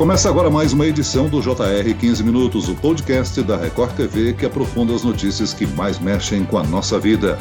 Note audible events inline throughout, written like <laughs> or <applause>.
Começa agora mais uma edição do JR 15 Minutos, o podcast da Record TV que aprofunda as notícias que mais mexem com a nossa vida.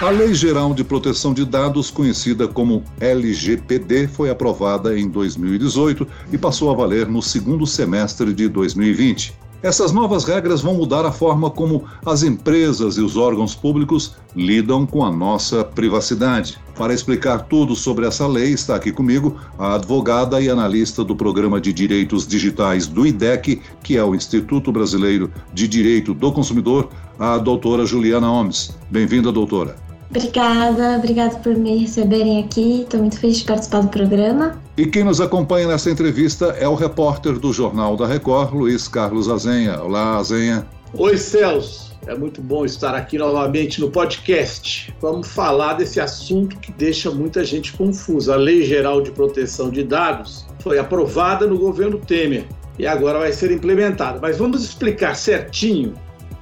A Lei Geral de Proteção de Dados, conhecida como LGPD, foi aprovada em 2018 e passou a valer no segundo semestre de 2020. Essas novas regras vão mudar a forma como as empresas e os órgãos públicos lidam com a nossa privacidade. Para explicar tudo sobre essa lei, está aqui comigo a advogada e analista do Programa de Direitos Digitais do IDEC, que é o Instituto Brasileiro de Direito do Consumidor, a doutora Juliana Holmes. Bem-vinda, doutora. Obrigada, obrigada por me receberem aqui. Estou muito feliz de participar do programa. E quem nos acompanha nessa entrevista é o repórter do Jornal da Record, Luiz Carlos Azenha. Olá, Azenha. Oi, Celso. É muito bom estar aqui novamente no podcast. Vamos falar desse assunto que deixa muita gente confusa. A Lei Geral de Proteção de Dados foi aprovada no governo Temer e agora vai ser implementada. Mas vamos explicar certinho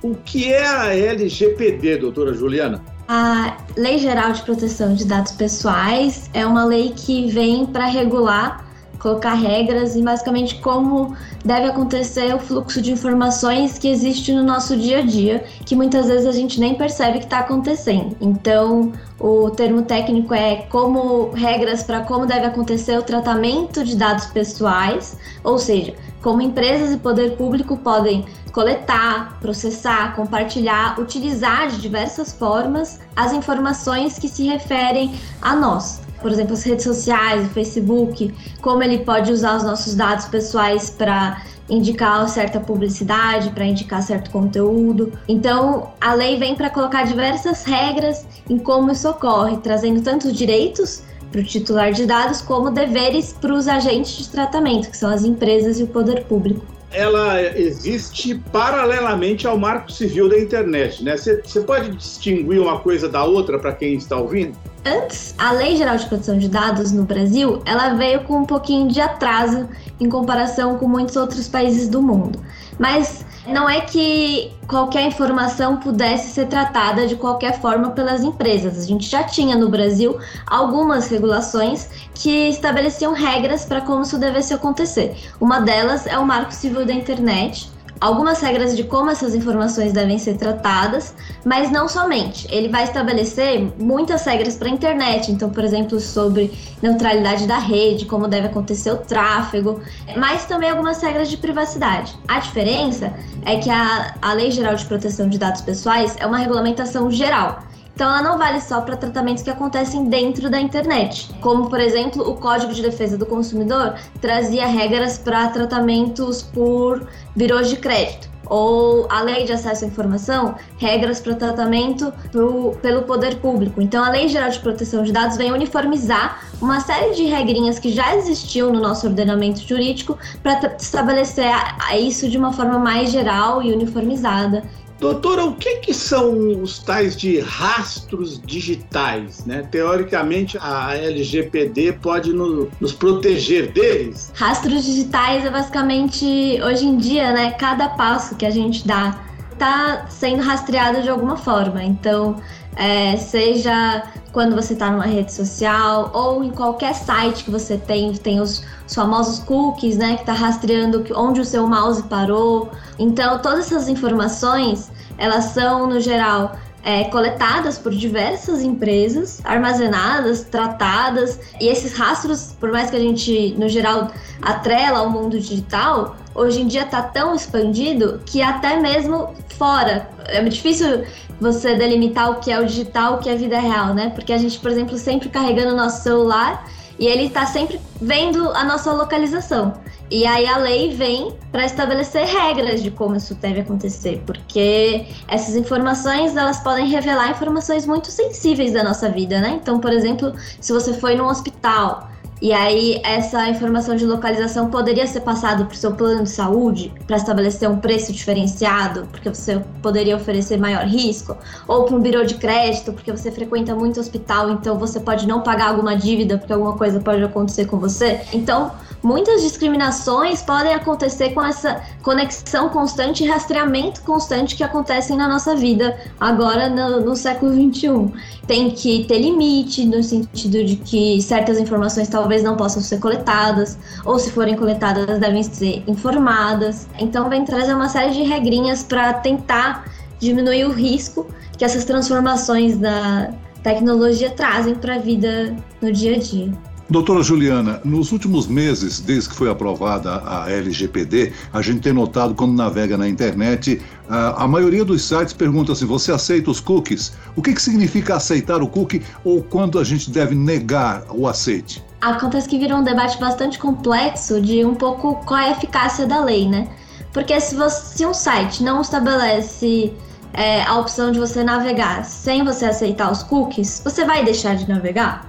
o que é a LGPD, doutora Juliana. A Lei Geral de Proteção de Dados Pessoais é uma lei que vem para regular, colocar regras e basicamente como deve acontecer o fluxo de informações que existe no nosso dia a dia, que muitas vezes a gente nem percebe que está acontecendo. Então, o termo técnico é como regras para como deve acontecer o tratamento de dados pessoais, ou seja, como empresas e poder público podem coletar, processar, compartilhar, utilizar de diversas formas as informações que se referem a nós. Por exemplo, as redes sociais, o Facebook, como ele pode usar os nossos dados pessoais para indicar certa publicidade, para indicar certo conteúdo. Então, a lei vem para colocar diversas regras em como isso ocorre, trazendo tanto direitos para o titular de dados como deveres para os agentes de tratamento, que são as empresas e o poder público ela existe paralelamente ao Marco Civil da internet, né? Você pode distinguir uma coisa da outra para quem está ouvindo? Antes, a Lei Geral de Proteção de Dados no Brasil, ela veio com um pouquinho de atraso em comparação com muitos outros países do mundo. Mas não é que qualquer informação pudesse ser tratada de qualquer forma pelas empresas. A gente já tinha no Brasil algumas regulações que estabeleciam regras para como isso devesse acontecer. Uma delas é o Marco Civil da Internet, algumas regras de como essas informações devem ser tratadas, mas não somente. Ele vai estabelecer muitas regras para a internet, então, por exemplo, sobre neutralidade da rede, como deve acontecer o tráfego, mas também algumas regras de privacidade. A diferença é que a, a Lei Geral de Proteção de Dados Pessoais é uma regulamentação geral. Então, ela não vale só para tratamentos que acontecem dentro da internet, como, por exemplo, o Código de Defesa do Consumidor trazia regras para tratamentos por birôs de crédito ou a lei de acesso à informação, regras para tratamento pro, pelo poder público. Então, a Lei Geral de Proteção de Dados vem uniformizar uma série de regrinhas que já existiam no nosso ordenamento jurídico para estabelecer isso de uma forma mais geral e uniformizada. Doutora, o que, que são os tais de rastros digitais? Né? Teoricamente, a LGPD pode no, nos proteger deles? Rastros digitais é basicamente, hoje em dia, né, cada passo que a gente dá está sendo rastreado de alguma forma. Então, é, seja quando você está numa rede social ou em qualquer site que você tem, tem os, os famosos cookies, né, que está rastreando onde o seu mouse parou. Então, todas essas informações, elas são, no geral, é, coletadas por diversas empresas, armazenadas, tratadas, e esses rastros, por mais que a gente, no geral, atrela ao mundo digital, hoje em dia está tão expandido que até mesmo fora. É muito difícil você delimitar o que é o digital, o que é a vida real, né? Porque a gente, por exemplo, sempre carregando o nosso celular e ele está sempre vendo a nossa localização. E aí a lei vem para estabelecer regras de como isso deve acontecer, porque essas informações elas podem revelar informações muito sensíveis da nossa vida, né? Então, por exemplo, se você foi num hospital e aí essa informação de localização poderia ser passada para o seu plano de saúde para estabelecer um preço diferenciado, porque você poderia oferecer maior risco, ou para um birô de crédito, porque você frequenta muito hospital, então você pode não pagar alguma dívida porque alguma coisa pode acontecer com você. Então, muitas discriminações podem acontecer com essa conexão constante e rastreamento constante que acontecem na nossa vida agora no, no século XXI. Tem que ter limite, no sentido de que certas informações talvez não possam ser coletadas, ou se forem coletadas, devem ser informadas. Então, vem trazer uma série de regrinhas para tentar diminuir o risco que essas transformações da tecnologia trazem para a vida no dia a dia. Doutora Juliana, nos últimos meses, desde que foi aprovada a LGPD, a gente tem notado quando navega na internet, a, a maioria dos sites pergunta assim: você aceita os cookies? O que, que significa aceitar o cookie ou quando a gente deve negar o aceite? Acontece que virou um debate bastante complexo de um pouco qual é a eficácia da lei, né? Porque se, você, se um site não estabelece é, a opção de você navegar sem você aceitar os cookies, você vai deixar de navegar?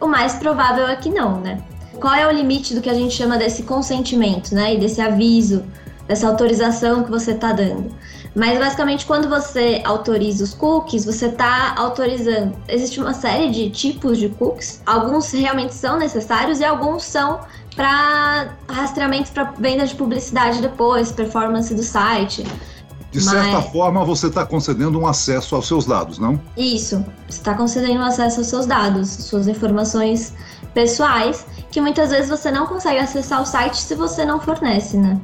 O mais provável é que não, né? Qual é o limite do que a gente chama desse consentimento, né? E desse aviso, dessa autorização que você está dando? Mas basicamente, quando você autoriza os cookies, você está autorizando. Existe uma série de tipos de cookies. Alguns realmente são necessários e alguns são para rastreamento para venda de publicidade depois, performance do site. De certa Mas... forma, você está concedendo um acesso aos seus dados, não? Isso. Você está concedendo acesso aos seus dados, suas informações pessoais, que muitas vezes você não consegue acessar o site se você não fornece, né?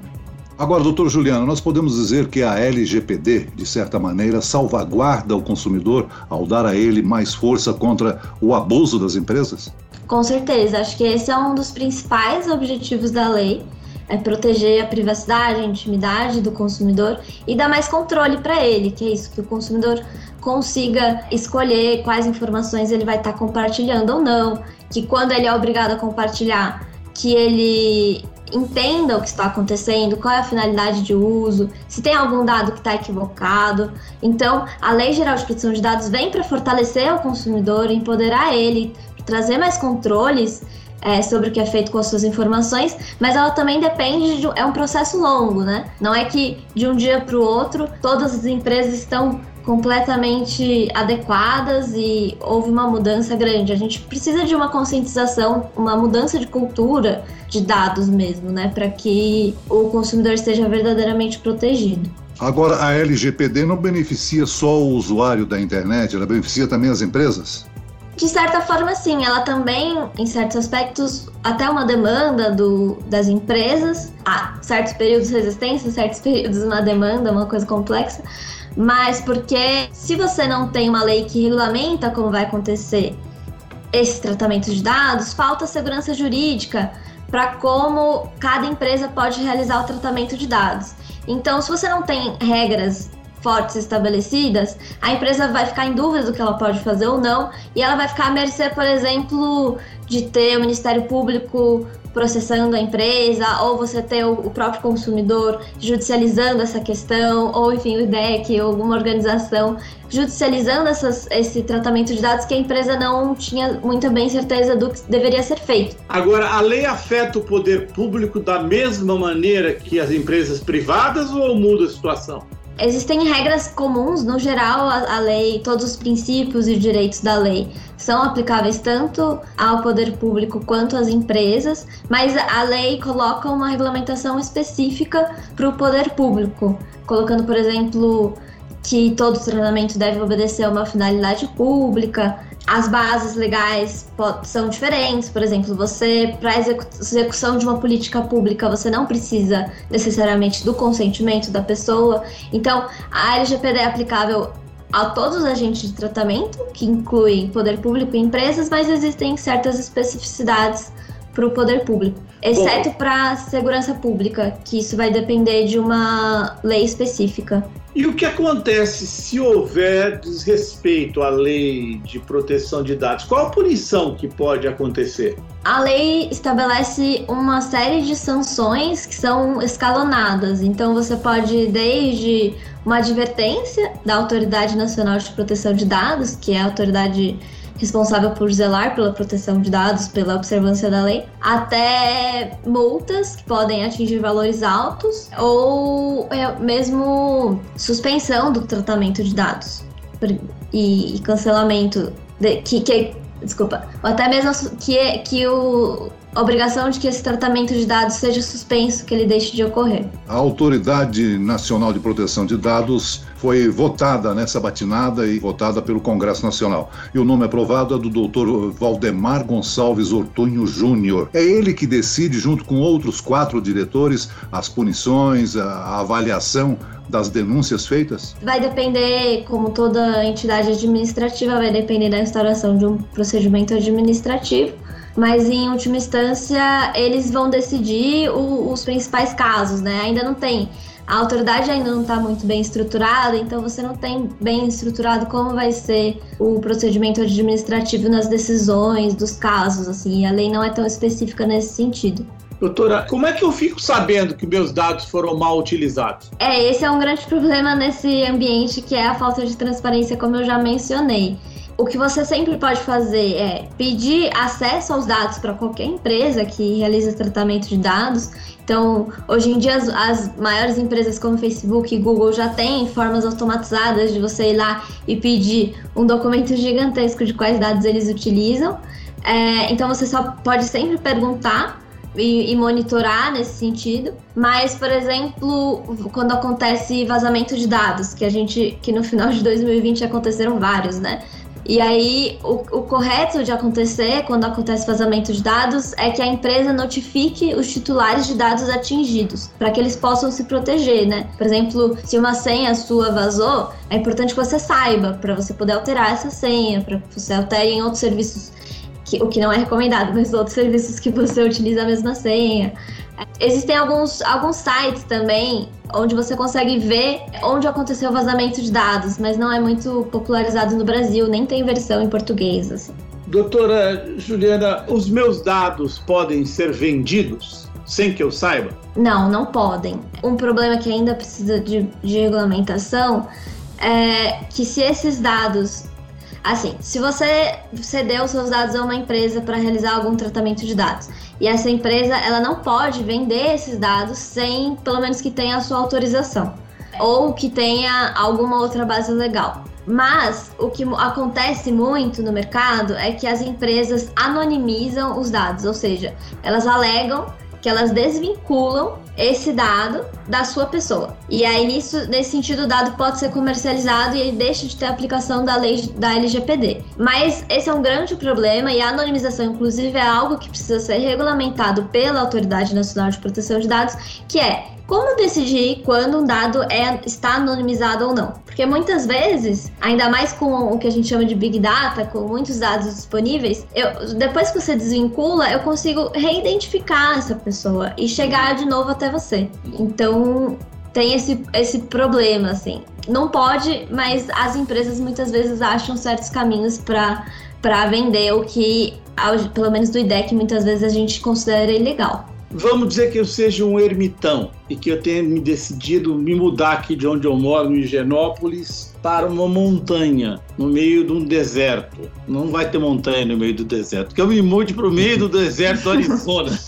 Agora, doutor Juliano, nós podemos dizer que a LGPD, de certa maneira, salvaguarda o consumidor ao dar a ele mais força contra o abuso das empresas? Com certeza, acho que esse é um dos principais objetivos da lei é proteger a privacidade, a intimidade do consumidor e dar mais controle para ele, que é isso, que o consumidor consiga escolher quais informações ele vai estar tá compartilhando ou não, que quando ele é obrigado a compartilhar, que ele entenda o que está acontecendo, qual é a finalidade de uso, se tem algum dado que está equivocado. Então, a Lei Geral de Proteção de Dados vem para fortalecer o consumidor, empoderar ele, trazer mais controles é, sobre o que é feito com as suas informações, mas ela também depende de é um processo longo, né? Não é que de um dia para o outro todas as empresas estão completamente adequadas e houve uma mudança grande. A gente precisa de uma conscientização, uma mudança de cultura de dados mesmo, né, para que o consumidor esteja verdadeiramente protegido. Agora, a LGPD não beneficia só o usuário da internet, ela beneficia também as empresas? De certa forma, sim, ela também, em certos aspectos, até uma demanda do, das empresas. Há certos períodos de resistência, certos <laughs> períodos uma demanda, uma coisa complexa. Mas porque se você não tem uma lei que regulamenta como vai acontecer esse tratamento de dados, falta segurança jurídica para como cada empresa pode realizar o tratamento de dados. Então, se você não tem regras fortes estabelecidas, a empresa vai ficar em dúvida do que ela pode fazer ou não, e ela vai ficar à mercê, por exemplo, de ter o Ministério Público processando a empresa, ou você ter o próprio consumidor judicializando essa questão, ou enfim, o IDEC, ou alguma organização judicializando essas, esse tratamento de dados que a empresa não tinha muita bem certeza do que deveria ser feito. Agora, a lei afeta o poder público da mesma maneira que as empresas privadas ou muda a situação? Existem regras comuns, no geral, a, lei, todos os princípios e direitos da lei são aplicáveis tanto ao poder público quanto às empresas, mas a lei coloca uma regulamentação específica para o poder público, colocando, por exemplo, que todo treinamento deve obedecer a uma finalidade pública, as bases legais são diferentes. Por exemplo, você, para execução de uma política pública, você não precisa necessariamente do consentimento da pessoa. Então, a LGPD é aplicável a todos os agentes de tratamento, que incluem poder público e empresas, mas existem certas especificidades para o poder público, exceto para segurança pública, que isso vai depender de uma lei específica. E o que acontece se houver desrespeito à lei de proteção de dados? Qual a punição que pode acontecer? A lei estabelece uma série de sanções que são escalonadas. Então você pode desde uma advertência da Autoridade Nacional de Proteção de Dados, que é a autoridade responsável por zelar pela proteção de dados, pela observância da lei, até multas que podem atingir valores altos ou é, mesmo suspensão do tratamento de dados e, cancelamento de, que, que desculpa, até mesmo que, que o obrigação de que esse tratamento de dados seja suspenso, que ele deixe de ocorrer. A Autoridade Nacional de Proteção de Dados foi votada nessa batinada e votada pelo Congresso Nacional. E o nome aprovado é do doutor Valdemar Gonçalves Ortunho Júnior. É ele que decide, junto com outros quatro diretores, as punições, a avaliação das denúncias feitas? Vai depender, como toda entidade administrativa, vai depender da instauração de um procedimento administrativo mas em última instância eles vão decidir o, os principais casos, né? Ainda não tem. A autoridade ainda não está muito bem estruturada, então você não tem bem estruturado como vai ser o procedimento administrativo nas decisões dos casos, assim, a lei não é tão específica nesse sentido. Doutora, como é que eu fico sabendo que meus dados foram mal utilizados? É, esse é um grande problema nesse ambiente que é a falta de transparência, como eu já mencionei. O que você sempre pode fazer é pedir acesso aos dados para qualquer empresa que realiza tratamento de dados. Então, hoje em dia, as, as, maiores empresas como Facebook e Google já têm formas automatizadas de você ir lá e pedir um documento gigantesco de quais dados eles utilizam. É, então, você só pode sempre perguntar e, e, monitorar nesse sentido. Mas, por exemplo, quando acontece vazamento de dados, que a gente, que no final de 2020 aconteceram vários, né? E aí, o, o, correto de acontecer quando acontece vazamento de dados é que a empresa notifique os titulares de dados atingidos, para que eles possam se proteger, né? Por exemplo, se uma senha sua vazou, é importante que você saiba, para você poder alterar essa senha, para que você altere em outros serviços, que, o que não é recomendado, mas outros serviços que você utiliza a mesma senha. Existem alguns, alguns sites também onde você consegue ver onde aconteceu o vazamento de dados, mas não é muito popularizado no Brasil, nem tem versão em português. Assim. Doutora Juliana, os meus dados podem ser vendidos sem que eu saiba? Não, não podem. Um problema que ainda precisa de, de regulamentação é que se esses dados Assim, se você cedeu seus dados a uma empresa para realizar algum tratamento de dados e essa empresa ela não pode vender esses dados sem, pelo menos, que tenha a sua autorização ou que tenha alguma outra base legal. Mas o que acontece muito no mercado é que as empresas anonimizam os dados, ou seja, elas alegam que elas desvinculam esse dado da sua pessoa. E aí, nisso, nesse sentido, o dado pode ser comercializado e ele deixa de ter aplicação da lei da LGPD. Mas esse é um grande problema e a anonimização, inclusive, é algo que precisa ser regulamentado pela Autoridade Nacional de Proteção de Dados, que é como decidir quando um dado é, está anonimizado ou não? Porque muitas vezes, ainda mais com o que a gente chama de Big Data, com muitos dados disponíveis, eu, depois que você desvincula, eu consigo reidentificar essa pessoa e chegar de novo até você. Então, tem esse, esse problema, assim. Não pode, mas as empresas muitas vezes acham certos caminhos para vender o que, pelo menos do IDEC, muitas vezes a gente considera ilegal. Vamos dizer que eu seja um ermitão e que eu tenha me decidido me mudar aqui de onde eu moro, em Higienópolis, para uma montanha, no meio de um deserto. Não vai ter montanha no meio do deserto, que eu me mude para o meio do deserto do Arizona.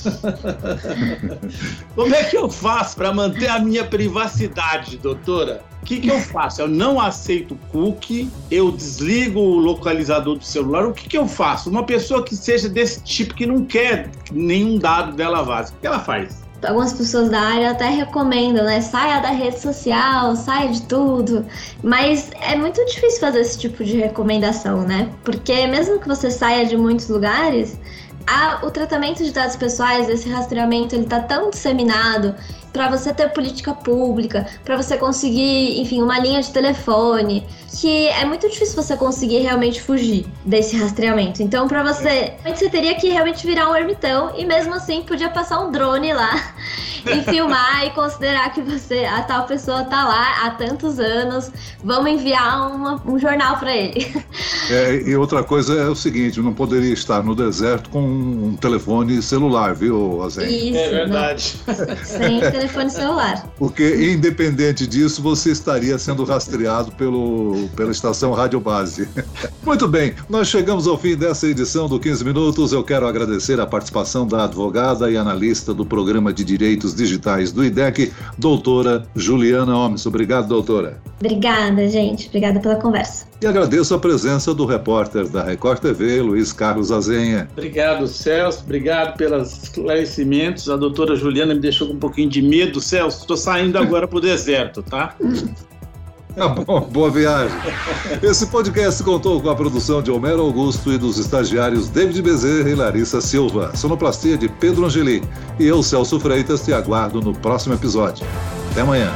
<laughs> Como é que eu faço para manter a minha privacidade, doutora? O que, que eu faço? Eu não aceito cookie, eu desligo o localizador do celular. O que, que eu faço? Uma pessoa que seja desse tipo, que não quer nenhum dado dela vaze, o que ela faz? Algumas pessoas da área até recomendam, né? Saia da rede social, saia de tudo. Mas é muito difícil fazer esse tipo de recomendação, né? Porque mesmo que você saia de muitos lugares, a, o tratamento de dados pessoais, esse rastreamento, ele tá tão disseminado para você ter política pública, para você conseguir, enfim, uma linha de telefone, que é muito difícil você conseguir realmente fugir desse rastreamento. Então, para você, você teria que realmente virar um ermitão e mesmo assim podia passar um drone lá e filmar e considerar que você, a tal pessoa tá lá há tantos anos, vamos enviar uma, um jornal para ele. <laughs> É, e outra coisa é o seguinte, não poderia estar no deserto com um telefone celular, viu, Azen? Isso, é verdade. Sem <laughs> telefone celular. Porque, independente disso, você estaria sendo rastreado pelo, pela estação Rádio Base. <laughs> Muito bem, nós chegamos ao fim dessa edição do 15 Minutos. Eu quero agradecer a participação da advogada e analista do Programa de Direitos Digitais do IDEC, doutora Juliana Omes. Obrigado, doutora. Obrigada, gente. Obrigada pela conversa. E agradeço a presença do repórter da Record TV, Luiz Carlos Azenha. Obrigado, Celso. Obrigado pelos esclarecimentos. A doutora Juliana me deixou com um pouquinho de medo, Celso. Estou saindo agora para o deserto, tá? <laughs> Tá bom, boa viagem. Esse podcast contou com a produção de Homero Augusto e dos estagiários David Bezerra e Larissa Silva. Sonoplastia de Pedro Angeli. E eu, Celso Freitas, te aguardo no próximo episódio. Até amanhã.